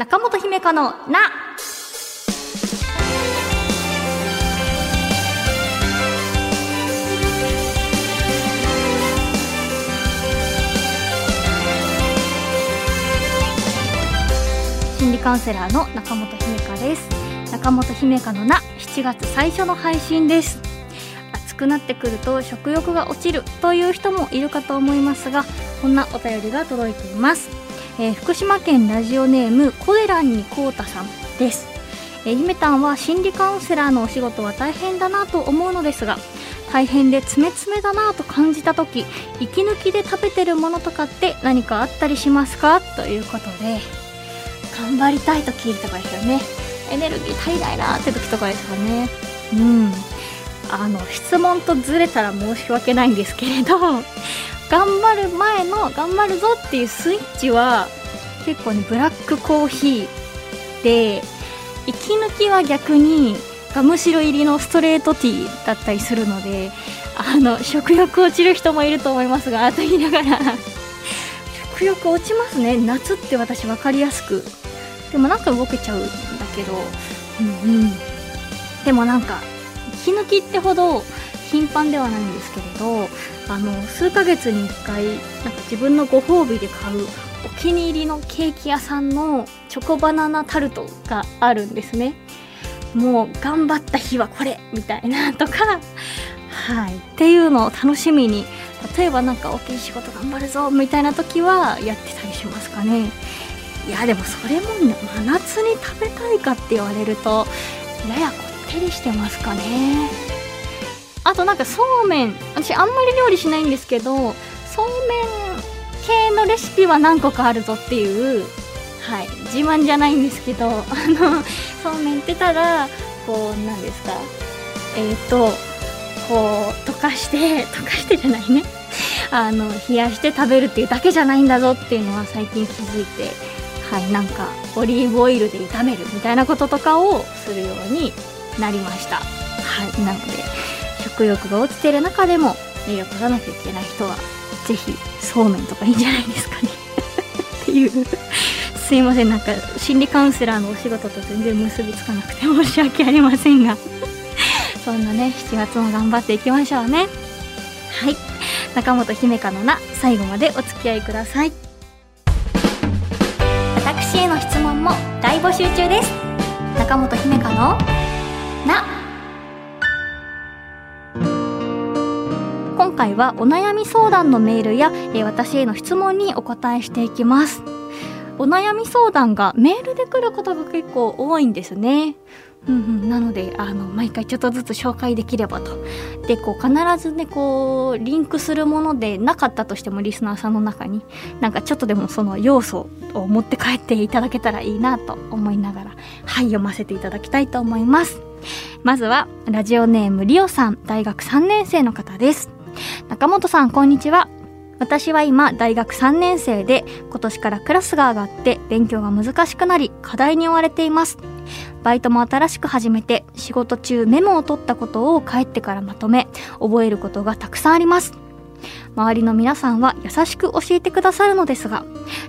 中本姫香のな。心理カウンセラーの中本姫香です。中本姫香のな7月最初の配信です。暑くなってくると食欲が落ちるという人もいるかと思いますがこんなお便りが届いています、えー福島県ラジオネームコデランにこうたさんです。えー姫たんは心理カウンセラーのお仕事は大変だなと思うのですが大変で詰め詰めだなと感じた時息抜きで食べてるものとかって何かあったりしますか？ということで。頑張りたい時とかですよね。エネルギー足りないなって時とかですよね。うん。あの質問とずれたら申し訳ないんですけれど。頑張る前の頑張るぞっていうスイッチは結構ねブラックコーヒーで息抜きは逆にガムシロ入りのストレートティーだったりするのであの食欲落ちる人もいると思いますがと言いながら。食欲落ちますね。夏って私分かりやすく。でもなんか動けちゃうんだけど。うんうん。でもなんか息抜きってほど頻繁ではないんですけれどあの数ヶ月に1回なんか自分のご褒美で買うお気に入りのケーキ屋さんのチョコバナナタルトがあるんですね。もう頑張った日はこれみたいなとか。はい。っていうのを楽しみに。例えばなんか大きい仕事頑張るぞみたいな時はやってたりしますかね。いやでもそれも真夏に食べたいかって言われるとややこってりしてますかね。あとなんかそうめん私あんまり料理しないんですけどそうめん系のレシピは何個かあるぞっていうはい自慢じゃないんですけど あのそうめんってただこうなんですかえっ、とこう溶かして溶かしてじゃないね。あの冷やして食べるっていうだけじゃないんだぞっていうのは最近気づいてはいなんかオリーブオイルで炒めるみたいなこととかをするようになりました。はいなので食欲が落ちてる中でも栄養取らなきゃいけない人はぜひそうめんとかいいんじゃないですかね。っていう。すいません。なんか心理カウンセラーのお仕事と全然結びつかなくて申し訳ありませんが。そんなね7月も頑張っていきましょうね。はい。中本姫香のな最後までお付き合いください。私への質問も大募集中です。中本姫香のな今回はお悩み相談のメールや、えー私への質問にお答えしていきます。お悩み相談がメールで来ることが結構多いんですね。うんうん、なのであの毎回ちょっとずつ紹介できればと。でこう必ずねこうリンクするものでなかったとしてもリスナーさんの中になんかちょっとでもその要素を持って帰っていただけたらいいなと思いながらはい読ませていただきたいと思います。まずはラジオネームリオさん大学3年生の方です。中本さんこんにちは。私は今大学3年生で今年からクラスが上がって勉強が難しくなり課題に追われています。バイトも新しく始めて仕事中メモを取ったことを帰ってからまとめ覚えることがたくさんあります。周りの皆さんは優しく教えてくださるのですが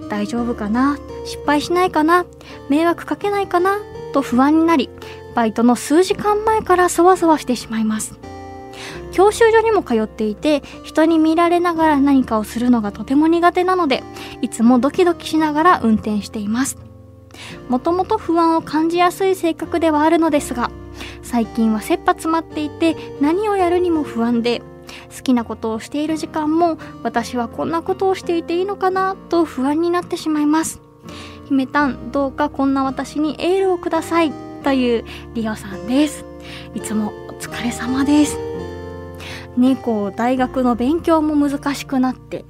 大丈夫かな？失敗しないかな？迷惑かけないかな？と不安になりバイトの数時間前からそわそわしてしまいます。教習所にも通っていて人に見られながら何かをするのがとても苦手なのでいつもドキドキしながら運転しています。もともと不安を感じやすい性格ではあるのですが最近は切羽詰まっていて何をやるにも不安で好きなことをしている時間も私はこんなことをしていていいのかなと不安になってしまいます。姫たんどうかこんな私にエールをくださいというリオさんです。いつもお疲れ様です。ねこう大学の勉強も難しくなって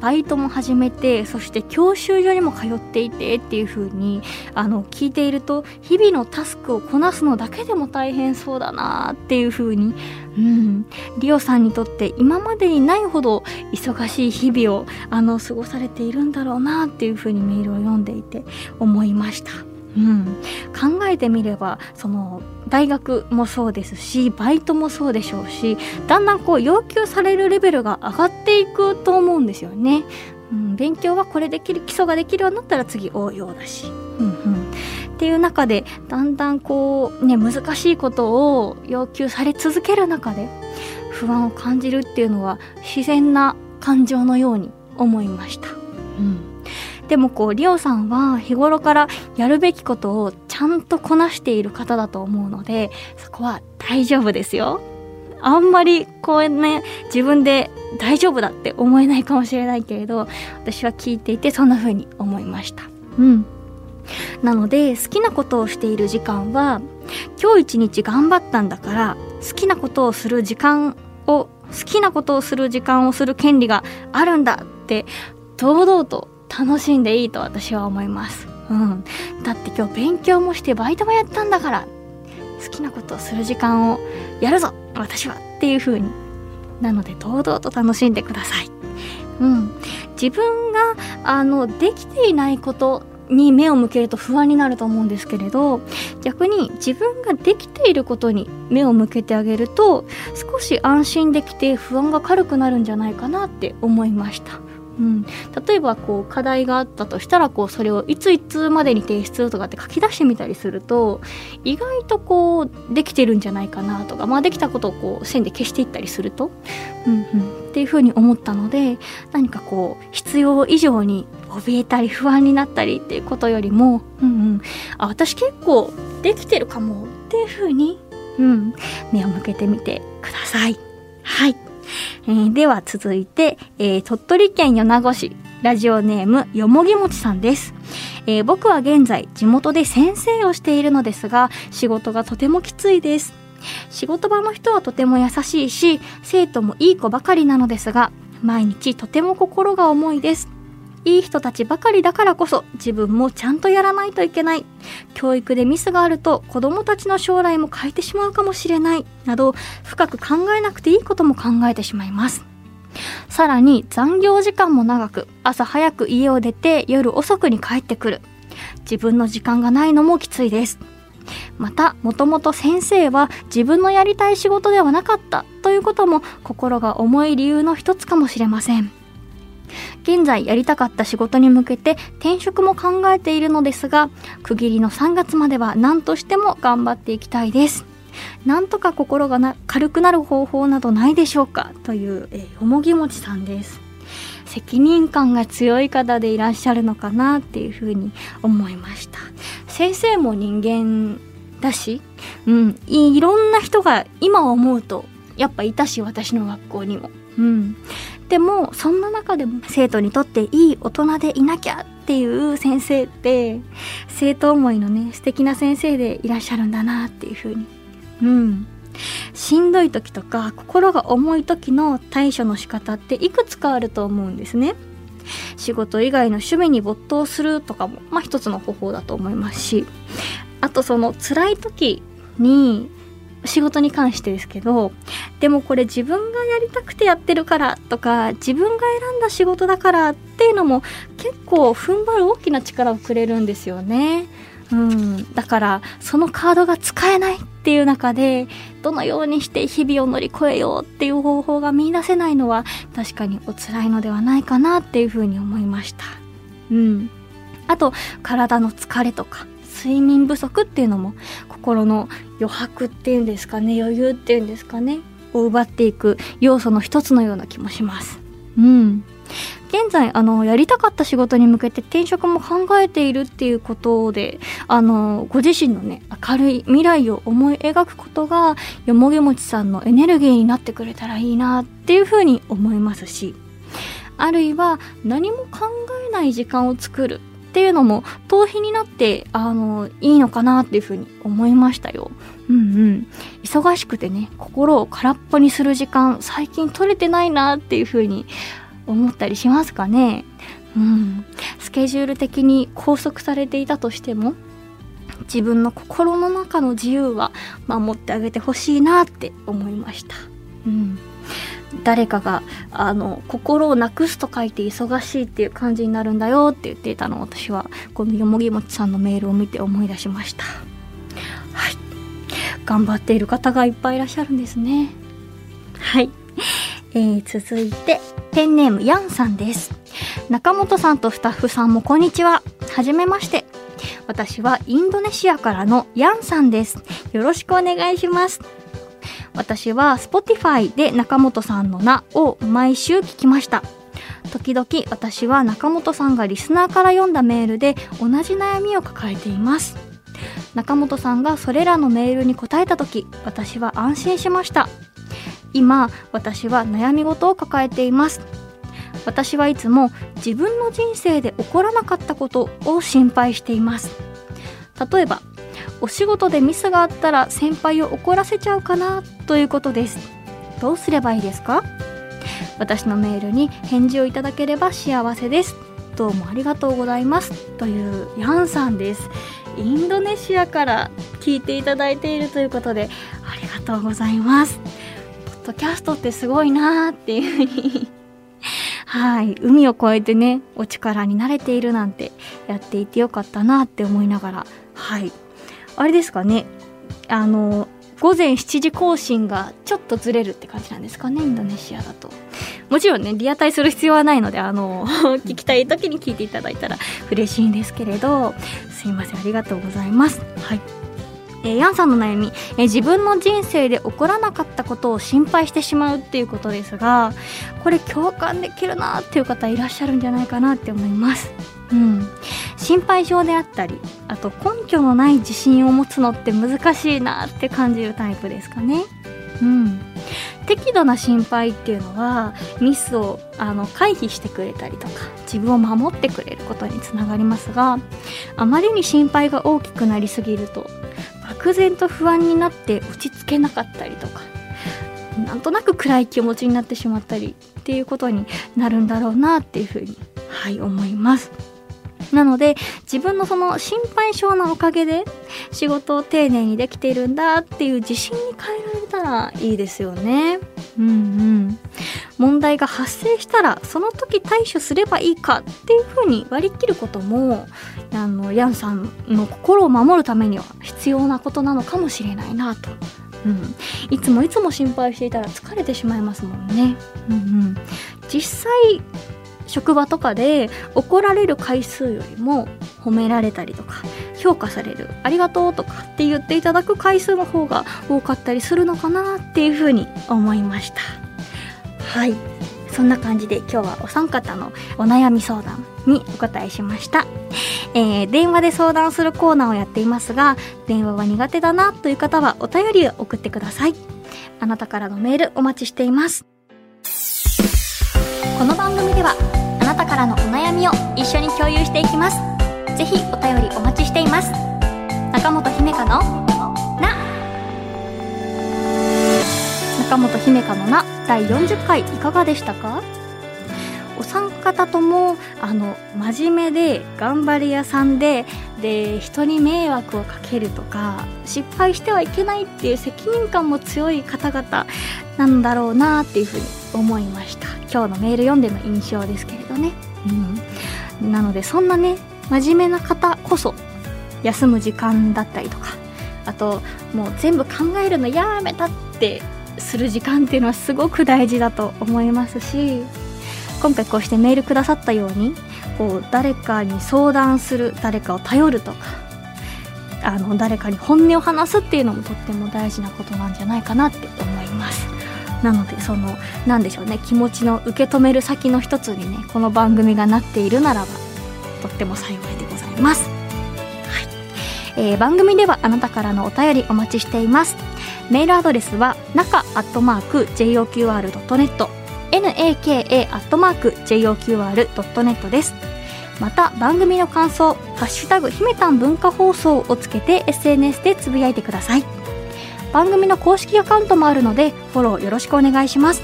バイトも始めてそして教習所にも通っていてっていう風にあの聞いていると日々のタスクをこなすのだけでも大変そうだなっていう風にうんリオさんにとって今までにないほど忙しい日々をあの過ごされているんだろうなっていう風にメールを読んでいて思いました。うん、考えてみればその大学もそうですしバイトもそうでしょうしだんだんこう要求されるレベルが上がっていくと思うんですよね。うん、勉強はこれできる基礎ができるようになったら次応用だし、うんうん。っていう、中でだんだんこうね難しいことを要求され続ける中で不安を感じるっていうのは自然な感情のように思いました。うん。でもこうリオさんは日頃からやるべきことをちゃんとこなしている方だと思うのでそこは大丈夫ですよ。あんまりこうね自分で大丈夫だって思えないかもしれないけれど私は聞いていてそんな風に思いました。うんなので好きなことをしている時間は今日一日頑張ったんだから好きなことをする時間を好きなことをする時間をする権利があるんだって堂々と楽しんでいいと私は思います。うん、だって今日勉強もしてバイトもやったんだから好きなことをする時間をやるぞ私はっていう風になので堂々と楽しんでください。うん、自分があのできていないことに目を向けると不安になると思うんですけれど逆に自分ができていることに目を向けてあげると少し安心できて不安が軽くなるんじゃないかなって思いました。うん、例えばこう課題があったとしたらこうそれをいついつまでに提出とかって書き出してみたりすると意外とこうできてるんじゃないかなとか、まあ、できたことをこう線で消していったりすると、うんうん、っていうふうに思ったので何かこう必要以上に怯えたり不安になったりっていうことよりも、うんうん、あ私結構できてるかもっていうふうに、うん、目を向けてみてください。はい。えー、では続いて、えー、鳥取県米子市ラジオネームよもぎもちさんです、えー、僕は現在地元で先生をしているのですが仕事がとてもきついです。仕事場の人はとても優しいし生徒もいい子ばかりなのですが毎日とても心が重いです。いい人たちばかりだからこそ自分もちゃんとやらないといけない。教育でミスがあると子供たちの将来も変えてしまうかもしれない。など深く考えなくていいことも考えてしまいます。さらに残業時間も長く朝早く家を出て夜遅くに帰ってくる。自分の時間がないのもきついです。またもともと先生は自分のやりたい仕事ではなかったということも心が重い理由の一つかもしれません。現在やりたかった仕事に向けて転職も考えているのですが区切りの3月までは何としても頑張っていきたいです。なんとか心が軽くなる方法などないでしょうか？という、えー、よもぎもちさんです。責任感が強い方でいらっしゃるのかなっていうふうに思いました。先生も人間だし、うん、いろんな人が今思うとやっぱいたし私の学校にも。うん、でもそんな中でも生徒にとっていい大人でいなきゃっていう先生って生徒思いのね素敵な先生でいらっしゃるんだなっていうふうに。うん。しんどい時とか心が重い時の対処の仕方っていくつかあると思うんですね。仕事以外の趣味に没頭するとかもまあ一つの方法だと思いますし。あとその辛い時に仕事に関してですけどでもこれ自分がやりたくてやってるからとか自分が選んだ仕事だからっていうのも結構踏ん張る大きな力をくれるんですよね。うん、だからそのカードが使えないっていう中でどのようにして日々を乗り越えようっていう方法が見いだせないのは確かにお辛いのではないかなっていうふうに思いました。うん、あと体の疲れとか睡眠不足っていうのも心の余白っていうんですかね余裕っていうんですかねを奪っていく要素の一つのような気もします。うん。現在あのやりたかった仕事に向けて転職も考えているっていうことであのご自身のね明るい未来を思い描くことがよもぎもちさんのエネルギーになってくれたらいいなっていうふうに思いますしあるいは何も考えない時間を作るっていうのも逃避になってあのいいのかなっていうふうに思いましたよ。うんうん。忙しくてね、心を空っぽにする時間最近取れてないなっていうふうに思ったりしますかね。うん。スケジュール的に拘束されていたとしても自分の心の中の自由は守ってあげてほしいなって思いました。うん。誰かがあの心をなくすと書いて忙しいっていう感じになるんだよって言っていたのを私はこのよもぎもちさんのメールを見て思い出しました。はい。頑張っている方がいっぱいいらっしゃるんですね。はい、えー、続いてペンネームヤンさんです。中本さんとスタッフさんもこんにちは。はじめまして。私はインドネシアからのヤンさんです。よろしくお願いします。私は Spotify で中本さんの名を毎週聞きました。時々私は中本さんがリスナーから読んだメールで同じ悩みを抱えています。中本さんがそれらのメールに答えた時私は安心しました。今私は悩み事を抱えています。私はいつも自分の人生で起こらなかったことを心配しています。例えばお仕事でミスがあったら先輩を怒らせちゃうかなということです。どうすればいいですか？私のメールに返事をいただければ幸せです。どうもありがとうございますというヤンさんです。インドネシアから聞いていただいているということでありがとうございます。ポッドキャストってすごいなーっていうふうに。はい。海を越えてねお力になれているなんてやっていてよかったなって思いながら。はい。あれですかね。あの午前7時更新がちょっとずれるって感じなんですかねインドネシアだと。もちろんねリアタイする必要はないのであの 聞きたい時に聞いていただいたら嬉しいんですけれどすいませんありがとうございます。はい。えー、ヤンさんの悩み、えー、自分の人生で起こらなかったことを心配してしまうっていうことですがこれ共感できるなっていう方いらっしゃるんじゃないかなって思います。うん、心配性であったりあと根拠のない自信を持つのって難しいなって感じるタイプですかね。うん、適度な心配っていうのはミスをあの回避してくれたりとか自分を守ってくれることにつながりますがあまりに心配が大きくなりすぎると漠然と不安になって落ち着けなかったりとかなんとなく暗い気持ちになってしまったりっていうことになるんだろうなっていうふうにはい思います。なので自分のその心配性のおかげで仕事を丁寧にできているんだっていう自信に変えられたらいいですよね。うんうん。問題が発生したらその時対処すればいいかっていう風に割り切ることもあのヤンさんの心を守るためには必要なことなのかもしれないなと。うん、いつもいつも心配していたら疲れてしまいますもんね。うんうん、実際職場とかで怒られる回数よりも褒められたりとか評価されるありがとうとかって言っていただく回数の方が多かったりするのかなっていうふうに思いました。はい。そんな感じで今日はお三方のお悩み相談にお答えしました、えー、電話で相談するコーナーをやっていますが電話は苦手だなという方はお便りを送ってください。あなたからのメールお待ちしています。この番組ではなたからのお悩みを一緒に共有していきます。ぜひお便りお待ちしています。中本姫香のな。中本姫香のな。第40回いかがでしたか？お三方ともあの真面目で頑張り屋さんでで人に迷惑をかけるとか失敗してはいけないっていう責任感も強い方々なんだろうなっていうふうに思いました。今日のメール読んでの印象ですけれどね、うん、なのでそんなね真面目な方こそ休む時間だったりとかあともう全部考えるのやめたってする時間っていうのはすごく大事だと思いますし今回こうしてメールくださったようにこう誰かに相談する誰かを頼るとかあの誰かに本音を話すっていうのもとっても大事なことなんじゃないかなって思います。なのでその何でしょうね気持ちの受け止める先の一つにねこの番組がなっているならばとっても幸いでございます、はい。えー、番組ではあなたからのお便りお待ちしています。メールアドレスは中アットマーク JOQR.net naka アットマーク JOQR.net です。また番組の感想「ハッシュタグひめたん文化放送」をつけて SNS でつぶやいてください。番組の公式アカウントもあるのでフォローよろしくお願いします。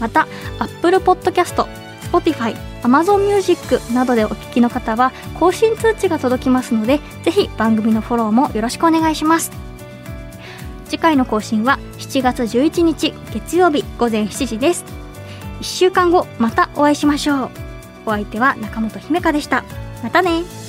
また Apple Podcast、Spotify、Amazon Music などでお聞きの方は更新通知が届きますのでぜひ番組のフォローもよろしくお願いします。次回の更新は7月11日月曜日午前7時です。1週間後またお会いしましょう。お相手は中本姫香でした。またね。